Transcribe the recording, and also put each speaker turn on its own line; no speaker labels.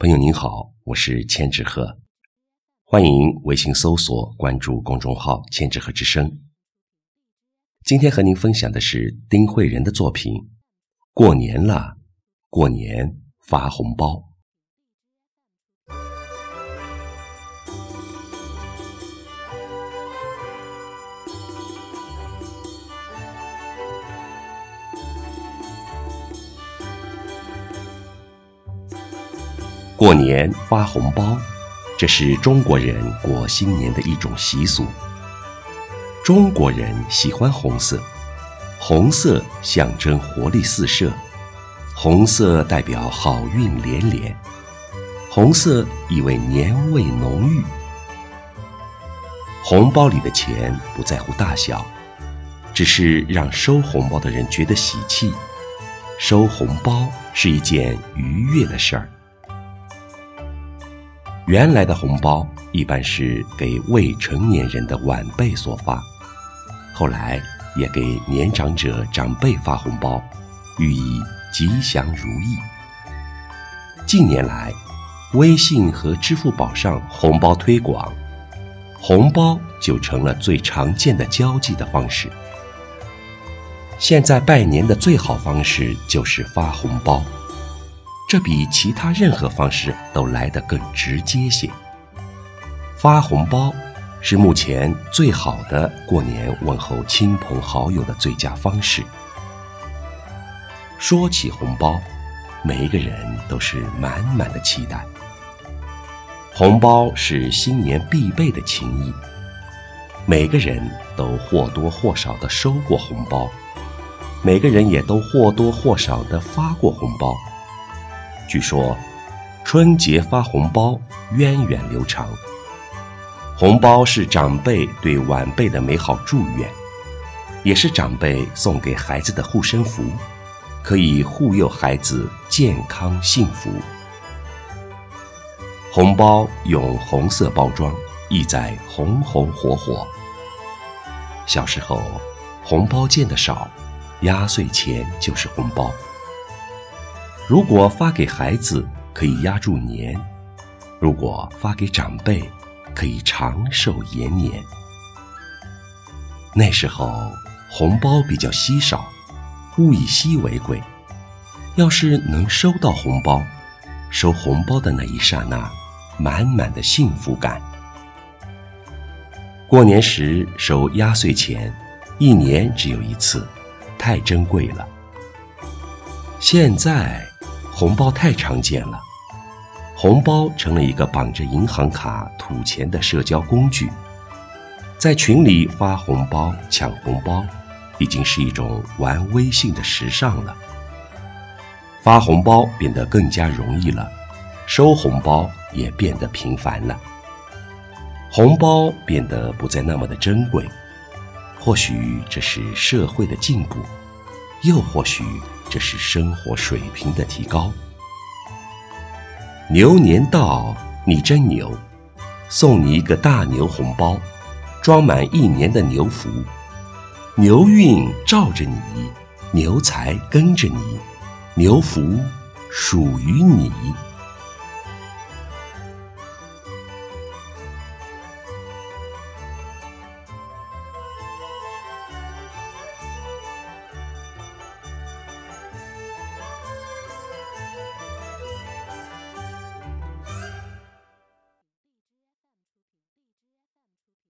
朋友您好，我是千纸鹤，欢迎微信搜索关注公众号“千纸鹤之声”。今天和您分享的是丁慧仁的作品《过年了，过年发红包》。过年发红包，这是中国人过新年的一种习俗。中国人喜欢红色，红色象征活力四射，红色代表好运连连，红色意味年味浓郁。红包里的钱不在乎大小，只是让收红包的人觉得喜气。收红包是一件愉悦的事儿。原来的红包一般是给未成年人的晚辈所发，后来也给年长者长辈发红包，寓意吉祥如意。近年来，微信和支付宝上红包推广，红包就成了最常见的交际的方式。现在拜年的最好方式就是发红包。这比其他任何方式都来得更直接些。发红包是目前最好的过年问候亲朋好友的最佳方式。说起红包，每一个人都是满满的期待。红包是新年必备的情谊，每个人都或多或少的收过红包，每个人也都或多或少的发过红包。据说，春节发红包源远流长。红包是长辈对晚辈的美好祝愿，也是长辈送给孩子的护身符，可以护佑孩子健康幸福。红包用红色包装，意在红红火火。小时候，红包见得少，压岁钱就是红包。如果发给孩子，可以压住年；如果发给长辈，可以长寿延年。那时候红包比较稀少，物以稀为贵。要是能收到红包，收红包的那一刹那，满满的幸福感。过年时收压岁钱，一年只有一次，太珍贵了。现在。红包太常见了，红包成了一个绑着银行卡吐钱的社交工具，在群里发红包、抢红包，已经是一种玩微信的时尚了。发红包变得更加容易了，收红包也变得频繁了。红包变得不再那么的珍贵，或许这是社会的进步，又或许。这是生活水平的提高。牛年到，你真牛，送你一个大牛红包，装满一年的牛福，牛运罩着你，牛财跟着你，牛福属于你。